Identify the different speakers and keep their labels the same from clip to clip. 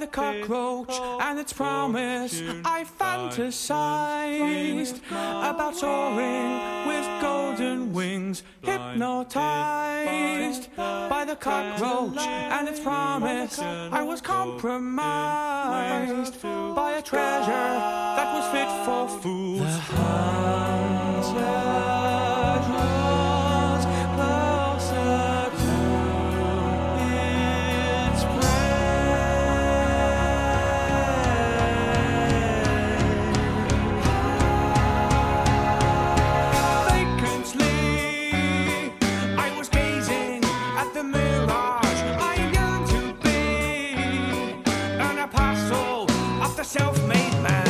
Speaker 1: the cockroach and its promise. I fantasized about soaring with golden wings, hypnotized by the cockroach and its promise. I was compromised by a treasure. man.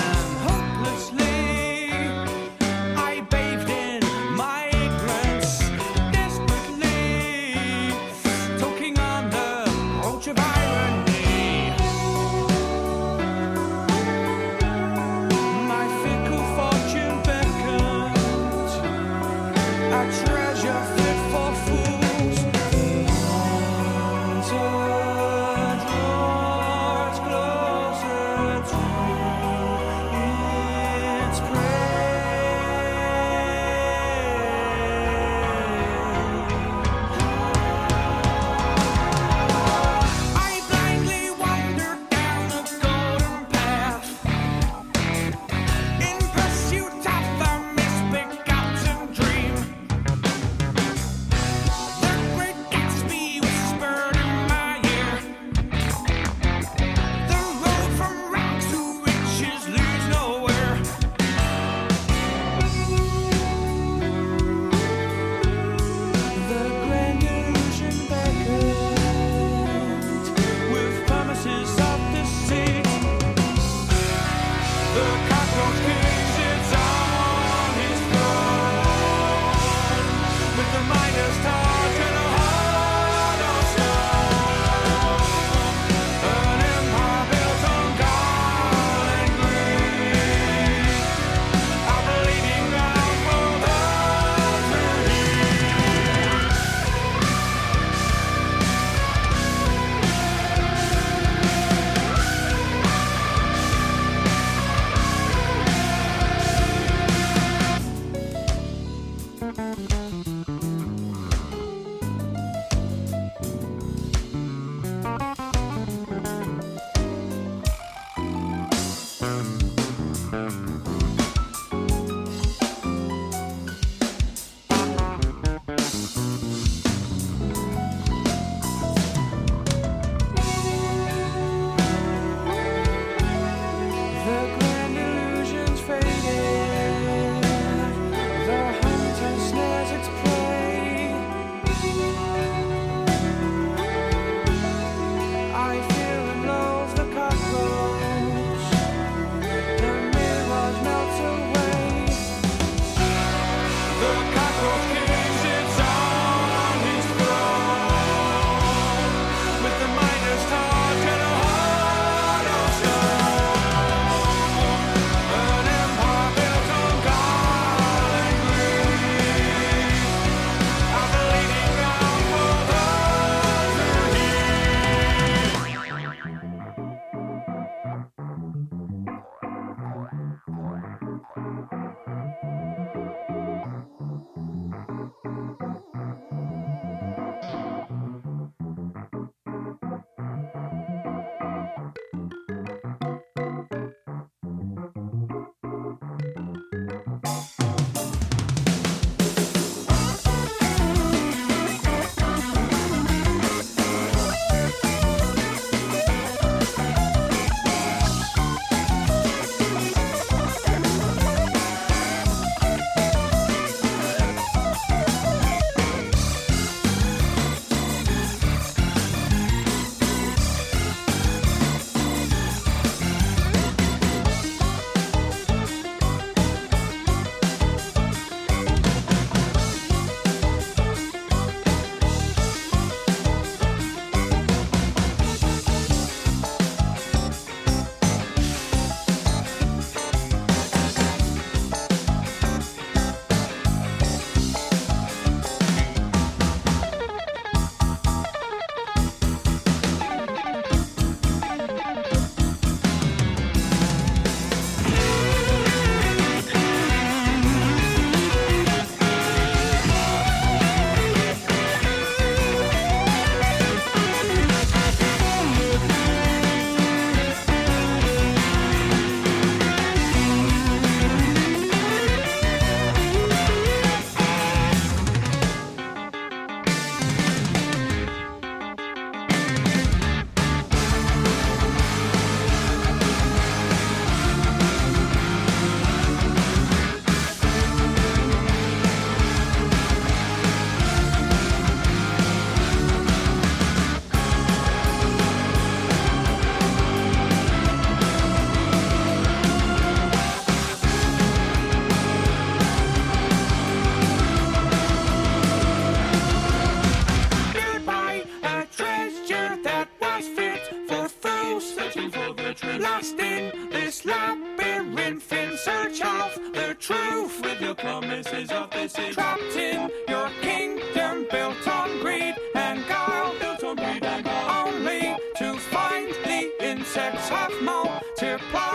Speaker 1: sophomore to play.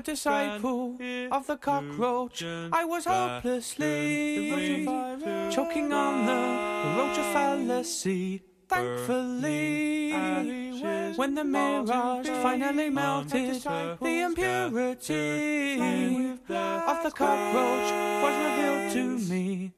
Speaker 1: disciple of the cockroach. I was hopelessly choking on the roach fallacy. Thankfully, when the mirage finally melted, the impurity of the cockroach was revealed to me.